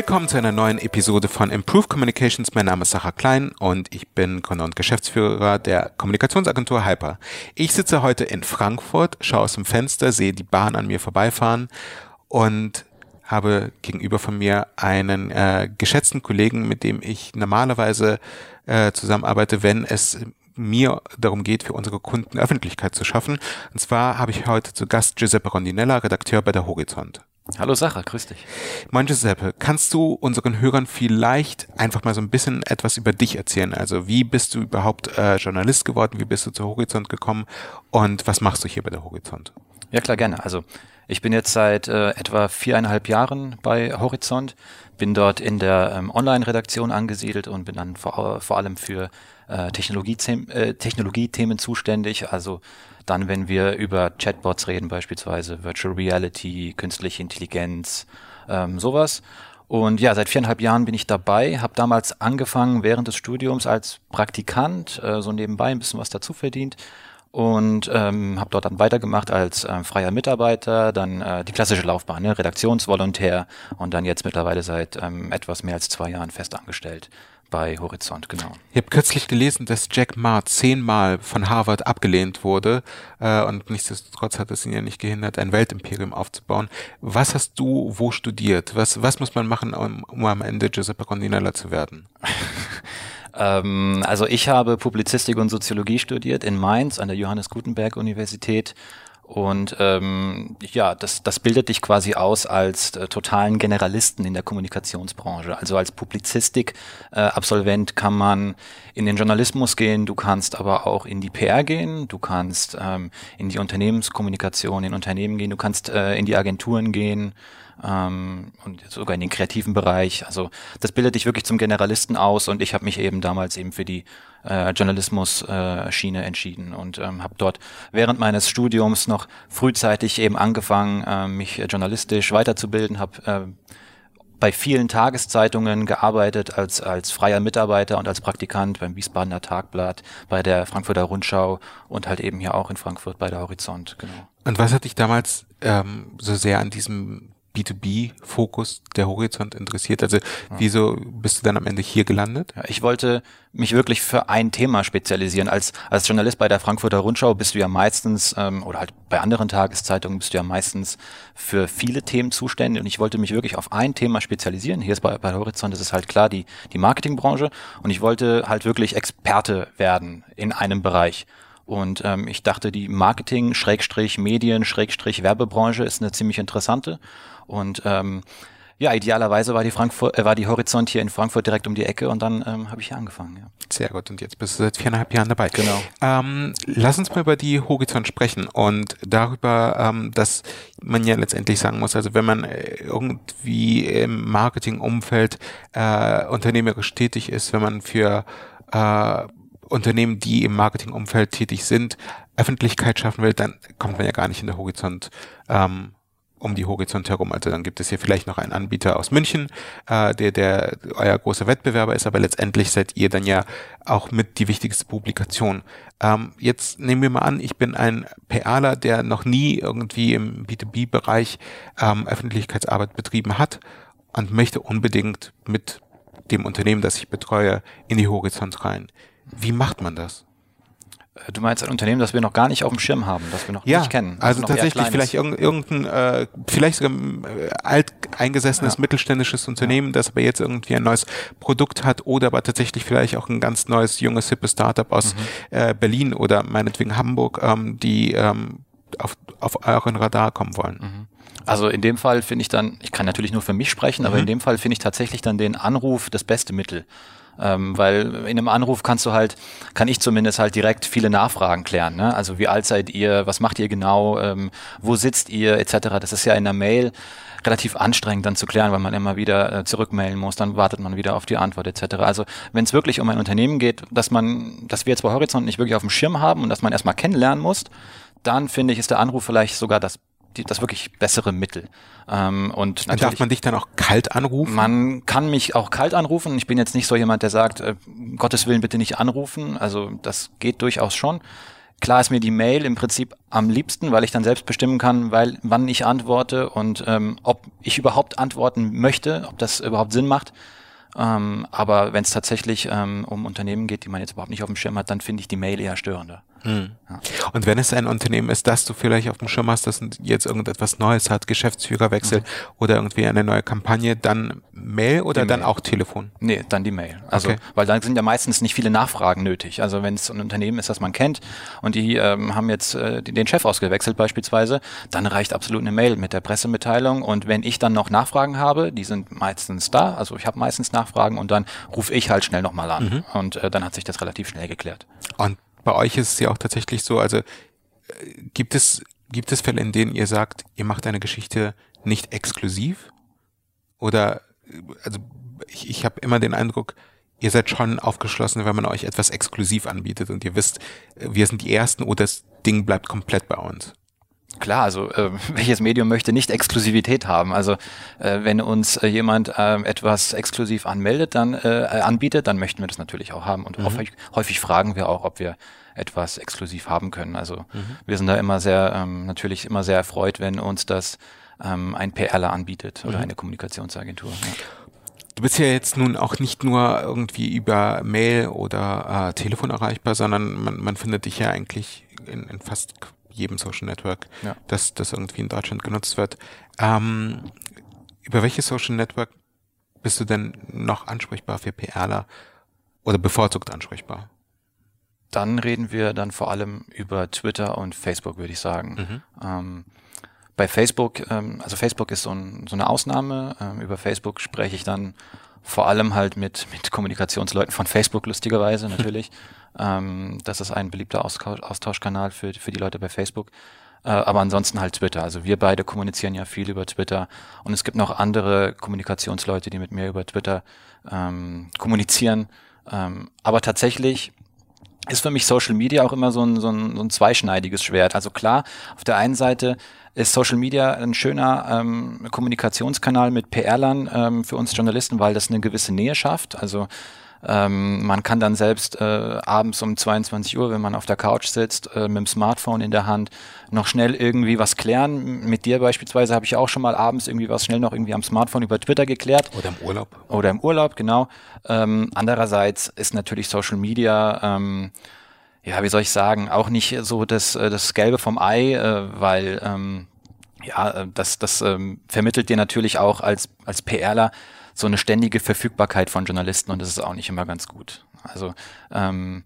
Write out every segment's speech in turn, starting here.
Willkommen zu einer neuen Episode von Improve Communications. Mein Name ist Sarah Klein und ich bin Gründer und Geschäftsführer der Kommunikationsagentur Hyper. Ich sitze heute in Frankfurt, schaue aus dem Fenster, sehe die Bahn an mir vorbeifahren und habe gegenüber von mir einen äh, geschätzten Kollegen, mit dem ich normalerweise äh, zusammenarbeite, wenn es mir darum geht, für unsere Kunden Öffentlichkeit zu schaffen. Und zwar habe ich heute zu Gast Giuseppe Rondinella, Redakteur bei der Horizont. Hallo Sacha, grüß dich. Moin Giuseppe, kannst du unseren Hörern vielleicht einfach mal so ein bisschen etwas über dich erzählen? Also wie bist du überhaupt äh, Journalist geworden? Wie bist du zur Horizont gekommen? Und was machst du hier bei der Horizont? Ja klar, gerne. Also ich bin jetzt seit äh, etwa viereinhalb Jahren bei Horizont, bin dort in der ähm, Online-Redaktion angesiedelt und bin dann vor, vor allem für äh, Technologie-Themen äh, Technologie zuständig. Also dann, wenn wir über Chatbots reden, beispielsweise Virtual Reality, künstliche Intelligenz, ähm, sowas. Und ja, seit viereinhalb Jahren bin ich dabei, habe damals angefangen während des Studiums als Praktikant, äh, so nebenbei ein bisschen was dazu verdient und ähm, habe dort dann weitergemacht als äh, freier Mitarbeiter, dann äh, die klassische Laufbahn, ne? Redaktionsvolontär und dann jetzt mittlerweile seit ähm, etwas mehr als zwei Jahren fest angestellt bei Horizont, genau. Ich habe kürzlich gelesen, dass Jack Ma zehnmal von Harvard abgelehnt wurde äh, und nichtsdestotrotz hat es ihn ja nicht gehindert, ein Weltimperium aufzubauen. Was hast du wo studiert? Was, was muss man machen, um, um am Ende Giuseppe Rondinella zu werden? ähm, also ich habe Publizistik und Soziologie studiert in Mainz an der Johannes Gutenberg Universität und ähm, ja, das, das bildet dich quasi aus als äh, totalen Generalisten in der Kommunikationsbranche. Also als Publizistik-Absolvent äh, kann man in den Journalismus gehen, du kannst aber auch in die PR gehen, du kannst ähm, in die Unternehmenskommunikation in Unternehmen gehen, du kannst äh, in die Agenturen gehen ähm, und sogar in den kreativen Bereich. Also das bildet dich wirklich zum Generalisten aus und ich habe mich eben damals eben für die äh, Journalismus-Schiene äh, entschieden und ähm, habe dort während meines Studiums noch frühzeitig eben angefangen, äh, mich journalistisch weiterzubilden, habe äh, bei vielen Tageszeitungen gearbeitet als, als freier Mitarbeiter und als Praktikant beim Wiesbadener Tagblatt, bei der Frankfurter Rundschau und halt eben hier auch in Frankfurt bei der Horizont, genau. Und was hat dich damals ähm, so sehr an diesem B2B-Fokus der Horizont interessiert? Also wieso bist du dann am Ende hier gelandet? Ja, ich wollte mich wirklich für ein Thema spezialisieren. Als, als Journalist bei der Frankfurter Rundschau bist du ja meistens, ähm, oder halt bei anderen Tageszeitungen bist du ja meistens für viele Themen zuständig und ich wollte mich wirklich auf ein Thema spezialisieren. Hier ist bei, bei Horizont ist es halt klar die, die Marketingbranche und ich wollte halt wirklich Experte werden in einem Bereich. Und ähm, ich dachte, die Marketing, Schrägstrich, Medien, Schrägstrich, Werbebranche ist eine ziemlich interessante. Und ähm, ja, idealerweise war die Frankfurt, äh, war die Horizont hier in Frankfurt direkt um die Ecke und dann ähm, habe ich hier angefangen. Ja. Sehr gut. Und jetzt bist du seit viereinhalb Jahren dabei. Genau. Ähm, lass uns mal über die Horizont sprechen und darüber, ähm, dass man ja letztendlich sagen muss, also wenn man äh, irgendwie im Marketingumfeld äh, unternehmerisch tätig ist, wenn man für äh, Unternehmen, die im Marketingumfeld tätig sind, Öffentlichkeit schaffen will, dann kommt man ja gar nicht in der Horizont ähm, um die Horizont herum. Also dann gibt es hier vielleicht noch einen Anbieter aus München, äh, der, der euer großer Wettbewerber ist, aber letztendlich seid ihr dann ja auch mit die wichtigste Publikation. Ähm, jetzt nehmen wir mal an, ich bin ein PRler, der noch nie irgendwie im B2B-Bereich ähm, Öffentlichkeitsarbeit betrieben hat und möchte unbedingt mit dem Unternehmen, das ich betreue, in die Horizont rein. Wie macht man das? Äh, du meinst ein Unternehmen, das wir noch gar nicht auf dem Schirm haben, das wir noch ja, nicht kennen. Also, tatsächlich vielleicht irgendein, äh, vielleicht sogar äh, alteingesessenes ja. mittelständisches Unternehmen, ja. das aber jetzt irgendwie ein neues Produkt hat oder aber tatsächlich vielleicht auch ein ganz neues, junges, hippes Startup aus mhm. äh, Berlin oder meinetwegen Hamburg, ähm, die ähm, auf, auf euren Radar kommen wollen. Mhm. Also in dem Fall finde ich dann, ich kann natürlich nur für mich sprechen, aber mhm. in dem Fall finde ich tatsächlich dann den Anruf das beste Mittel. Ähm, weil in einem Anruf kannst du halt, kann ich zumindest halt direkt viele Nachfragen klären. Ne? Also wie alt seid ihr, was macht ihr genau, ähm, wo sitzt ihr, etc. Das ist ja in der Mail relativ anstrengend dann zu klären, weil man immer wieder äh, zurückmailen muss, dann wartet man wieder auf die Antwort etc. Also wenn es wirklich um ein Unternehmen geht, dass man, dass wir jetzt bei Horizont nicht wirklich auf dem Schirm haben und dass man erstmal kennenlernen muss, dann finde ich, ist der Anruf vielleicht sogar das die, das wirklich bessere Mittel. Ähm, und natürlich, Darf man dich dann auch kalt anrufen? Man kann mich auch kalt anrufen. Ich bin jetzt nicht so jemand, der sagt, äh, Gottes Willen bitte nicht anrufen. Also das geht durchaus schon. Klar ist mir die Mail im Prinzip am liebsten, weil ich dann selbst bestimmen kann, weil wann ich antworte und ähm, ob ich überhaupt antworten möchte, ob das überhaupt Sinn macht. Ähm, aber wenn es tatsächlich ähm, um Unternehmen geht, die man jetzt überhaupt nicht auf dem Schirm hat, dann finde ich die Mail eher störender. Hm. Ja. Und wenn es ein Unternehmen ist, das du vielleicht auf dem Schirm hast, das jetzt irgendetwas Neues hat, Geschäftsführerwechsel mhm. oder irgendwie eine neue Kampagne, dann Mail oder die dann Mail. auch Telefon? Nee, dann die Mail. Also, okay. weil dann sind ja meistens nicht viele Nachfragen nötig. Also wenn es ein Unternehmen ist, das man kennt und die ähm, haben jetzt äh, den Chef ausgewechselt beispielsweise, dann reicht absolut eine Mail mit der Pressemitteilung und wenn ich dann noch Nachfragen habe, die sind meistens da, also ich habe meistens Nachfragen und dann rufe ich halt schnell nochmal an mhm. und äh, dann hat sich das relativ schnell geklärt. Und bei euch ist es ja auch tatsächlich so, also äh, gibt es, gibt es Fälle, in denen ihr sagt, ihr macht eine Geschichte nicht exklusiv? Oder, äh, also ich, ich habe immer den Eindruck, ihr seid schon aufgeschlossen, wenn man euch etwas exklusiv anbietet und ihr wisst, äh, wir sind die Ersten oder das Ding bleibt komplett bei uns. Klar, also äh, welches Medium möchte nicht Exklusivität haben? Also äh, wenn uns äh, jemand äh, etwas exklusiv anmeldet, dann äh, anbietet, dann möchten wir das natürlich auch haben. Und mhm. häufig, häufig fragen wir auch, ob wir etwas exklusiv haben können. Also mhm. wir sind da immer sehr, ähm, natürlich immer sehr erfreut, wenn uns das ähm, ein PRler anbietet oder mhm. eine Kommunikationsagentur. Ja. Du bist ja jetzt nun auch nicht nur irgendwie über Mail oder äh, Telefon erreichbar, sondern man, man findet dich ja eigentlich in, in fast jedem Social Network, ja. das, das irgendwie in Deutschland genutzt wird. Ähm, über welches Social Network bist du denn noch ansprechbar für PRler oder bevorzugt ansprechbar? Dann reden wir dann vor allem über Twitter und Facebook, würde ich sagen. Mhm. Ähm, bei Facebook, ähm, also Facebook ist so, ein, so eine Ausnahme. Ähm, über Facebook spreche ich dann vor allem halt mit, mit Kommunikationsleuten von Facebook, lustigerweise natürlich. ähm, das ist ein beliebter Austauschkanal für, für die Leute bei Facebook. Äh, aber ansonsten halt Twitter. Also wir beide kommunizieren ja viel über Twitter. Und es gibt noch andere Kommunikationsleute, die mit mir über Twitter ähm, kommunizieren. Ähm, aber tatsächlich ist für mich Social Media auch immer so ein, so, ein, so ein zweischneidiges Schwert. Also klar, auf der einen Seite ist Social Media ein schöner ähm, Kommunikationskanal mit PR-Lern ähm, für uns Journalisten, weil das eine gewisse Nähe schafft. Also ähm, man kann dann selbst äh, abends um 22 Uhr, wenn man auf der Couch sitzt, äh, mit dem Smartphone in der Hand, noch schnell irgendwie was klären. Mit dir beispielsweise habe ich auch schon mal abends irgendwie was schnell noch irgendwie am Smartphone über Twitter geklärt. Oder im Urlaub. Oder im Urlaub, genau. Ähm, andererseits ist natürlich Social Media ähm, ja, wie soll ich sagen, auch nicht so das, äh, das Gelbe vom Ei, äh, weil ähm, ja, äh, das, das ähm, vermittelt dir natürlich auch als, als PRler so eine ständige Verfügbarkeit von Journalisten und das ist auch nicht immer ganz gut. Also ähm,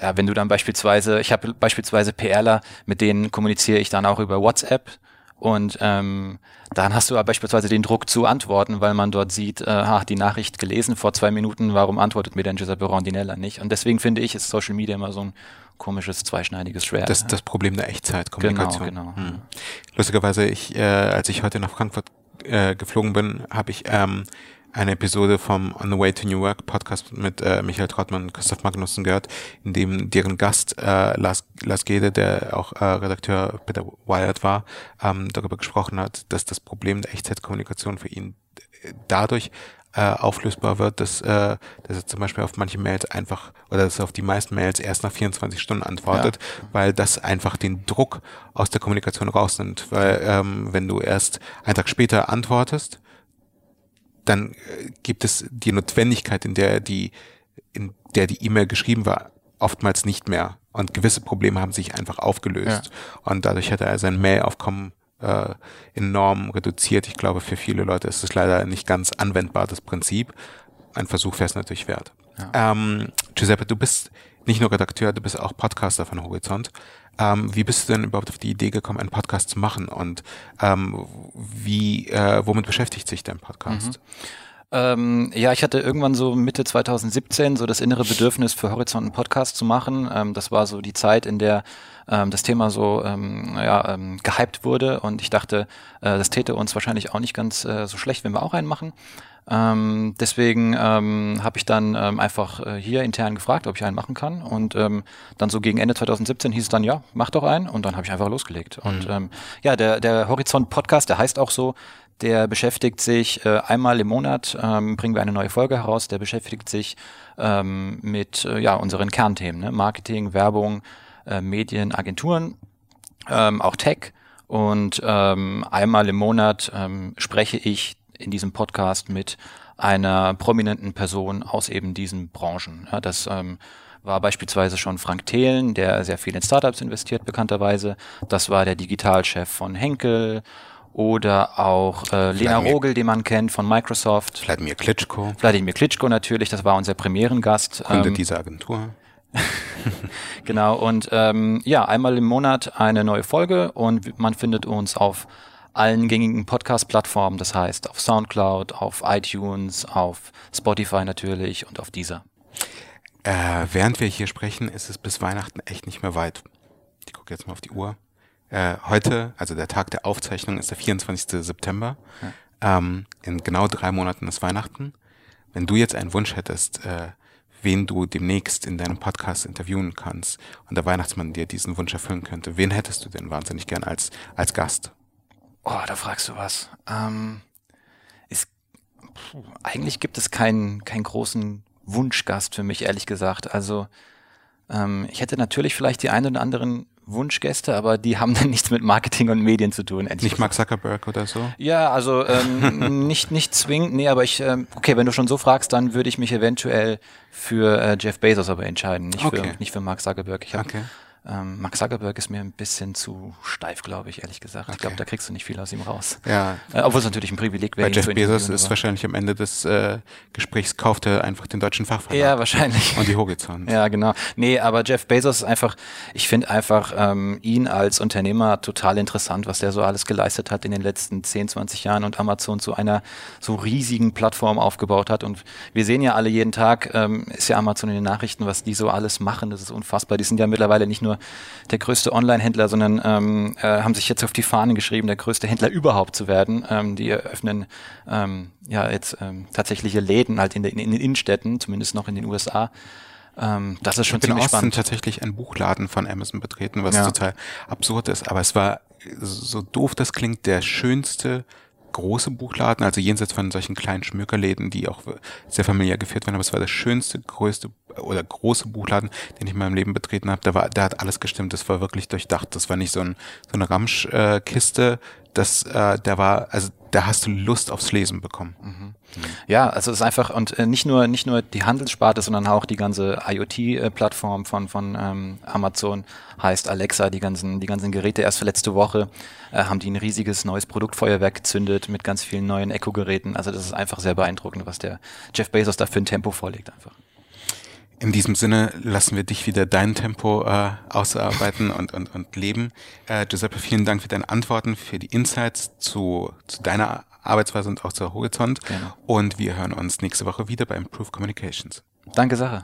ja, wenn du dann beispielsweise, ich habe beispielsweise PRler, mit denen kommuniziere ich dann auch über WhatsApp und ähm, dann hast du beispielsweise den Druck zu antworten, weil man dort sieht, äh, ach, die Nachricht gelesen vor zwei Minuten, warum antwortet mir denn Giuseppe Rondinella nicht? Und deswegen finde ich, ist Social Media immer so ein komisches, zweischneidiges Schwert. Das, das Problem der Echtzeitkommunikation. Genau, genau. Hm. Lustigerweise, ich, äh, als ich heute nach Frankfurt äh, geflogen bin, habe ich ähm, eine Episode vom On the Way to New Work Podcast mit äh, Michael Trottmann und Christoph Magnussen gehört, in dem deren Gast äh, Lars, Lars Gede, der auch äh, Redakteur bei der Wired war, ähm, darüber gesprochen hat, dass das Problem der Echtzeitkommunikation für ihn äh, dadurch äh, auflösbar wird, dass, äh, dass er zum Beispiel auf manche Mails einfach oder dass er auf die meisten Mails erst nach 24 Stunden antwortet, ja. weil das einfach den Druck aus der Kommunikation rausnimmt. Weil ähm, wenn du erst einen Tag später antwortest, dann äh, gibt es die Notwendigkeit, in der die, in der die E-Mail geschrieben war, oftmals nicht mehr. Und gewisse Probleme haben sich einfach aufgelöst. Ja. Und dadurch hat er sein Mailaufkommen äh, enorm reduziert. Ich glaube, für viele Leute ist es leider nicht ganz anwendbar, das Prinzip. Ein Versuch wäre es natürlich wert. Ja. Ähm, Giuseppe, du bist nicht nur Redakteur, du bist auch Podcaster von Horizont. Ähm, wie bist du denn überhaupt auf die Idee gekommen, einen Podcast zu machen und ähm, wie, äh, womit beschäftigt sich dein Podcast? Mhm. Ähm, ja, ich hatte irgendwann so Mitte 2017 so das innere Bedürfnis für Horizont einen Podcast zu machen. Ähm, das war so die Zeit, in der ähm, das Thema so ähm, ja, ähm, gehypt wurde und ich dachte, äh, das täte uns wahrscheinlich auch nicht ganz äh, so schlecht, wenn wir auch einen machen. Ähm, deswegen ähm, habe ich dann ähm, einfach äh, hier intern gefragt, ob ich einen machen kann. Und ähm, dann so gegen Ende 2017 hieß es dann, ja, mach doch einen. Und dann habe ich einfach losgelegt. Mhm. Und ähm, ja, der, der Horizont Podcast, der heißt auch so, der beschäftigt sich äh, einmal im Monat, ähm, bringen wir eine neue Folge heraus, der beschäftigt sich ähm, mit äh, ja, unseren Kernthemen, ne? Marketing, Werbung, äh, Medienagenturen, ähm, auch Tech. Und ähm, einmal im Monat ähm, spreche ich in diesem Podcast mit einer prominenten Person aus eben diesen Branchen. Ja, das ähm, war beispielsweise schon Frank Thelen, der sehr viel in Startups investiert, bekannterweise. Das war der Digitalchef von Henkel oder auch äh, Lena Rogel, den man kennt von Microsoft. Vladimir Klitschko. Vladimir Klitschko natürlich, das war unser Premierengast. Kunde ähm, dieser Agentur. genau, und ähm, ja, einmal im Monat eine neue Folge und man findet uns auf allen gängigen Podcast-Plattformen, das heißt auf Soundcloud, auf iTunes, auf Spotify natürlich und auf dieser. Äh, während wir hier sprechen, ist es bis Weihnachten echt nicht mehr weit. Ich gucke jetzt mal auf die Uhr. Äh, heute, also der Tag der Aufzeichnung ist der 24. September. Ja. Ähm, in genau drei Monaten ist Weihnachten. Wenn du jetzt einen Wunsch hättest, äh, wen du demnächst in deinem Podcast interviewen kannst und der Weihnachtsmann dir diesen Wunsch erfüllen könnte, wen hättest du denn wahnsinnig gern als, als Gast? Oh, da fragst du was. Ähm, ist, puh, eigentlich gibt es keinen, keinen großen Wunschgast für mich, ehrlich gesagt. Also ähm, ich hätte natürlich vielleicht die einen oder anderen Wunschgäste, aber die haben dann nichts mit Marketing und Medien zu tun. Nicht Mark Zuckerberg oder so? Ja, also ähm, nicht nicht zwingend, nee, aber ich, ähm, okay, wenn du schon so fragst, dann würde ich mich eventuell für äh, Jeff Bezos aber entscheiden, nicht okay. für nicht für Mark Zuckerberg. Ich hab, okay. Ähm, Mark Zuckerberg ist mir ein bisschen zu steif, glaube ich, ehrlich gesagt. Okay. Ich glaube, da kriegst du nicht viel aus ihm raus. Ja. Äh, obwohl es natürlich ein Privileg wäre. Bei Jeff Bezos ist wahrscheinlich am Ende des äh, Gesprächs kauft er einfach den deutschen Fachverlag. Ja, wahrscheinlich. Und die Horizont. ja, genau. Nee, aber Jeff Bezos ist einfach, ich finde einfach ähm, ihn als Unternehmer total interessant, was der so alles geleistet hat in den letzten 10, 20 Jahren und Amazon zu einer so riesigen Plattform aufgebaut hat. Und wir sehen ja alle jeden Tag, ähm, ist ja Amazon in den Nachrichten, was die so alles machen. Das ist unfassbar. Die sind ja mittlerweile nicht nur der größte Online-Händler, sondern ähm, äh, haben sich jetzt auf die Fahnen geschrieben, der größte Händler überhaupt zu werden. Ähm, die eröffnen ähm, ja jetzt ähm, tatsächliche Läden halt in, der, in, in den Innenstädten, zumindest noch in den USA. Ähm, das ist schon ich bin ziemlich Austin spannend. tatsächlich einen Buchladen von Amazon betreten, was ja. total absurd ist. Aber es war so doof, das klingt, der schönste große Buchladen, also jenseits von solchen kleinen Schmökerläden, die auch sehr familiär geführt werden, aber es war der schönste, größte oder große Buchladen, den ich in meinem Leben betreten habe. Da war, da hat alles gestimmt. Das war wirklich durchdacht. Das war nicht so, ein, so eine Ramschkiste. Äh, das, äh, da war, also da hast du Lust aufs Lesen bekommen. Mhm. Ja, also es ist einfach und äh, nicht nur nicht nur die Handelssparte, sondern auch die ganze IoT-Plattform von von ähm, Amazon heißt Alexa. Die ganzen die ganzen Geräte erst letzte Woche äh, haben die ein riesiges neues Produktfeuerwerk gezündet mit ganz vielen neuen Echo-Geräten. Also das ist einfach sehr beeindruckend, was der Jeff Bezos da für ein Tempo vorlegt einfach. In diesem Sinne lassen wir dich wieder dein Tempo äh, ausarbeiten und, und, und leben. Äh, Giuseppe, vielen Dank für deine Antworten, für die Insights zu, zu deiner Arbeitsweise und auch zur Horizont. Genau. Und wir hören uns nächste Woche wieder bei Improve Communications. Danke, Sache.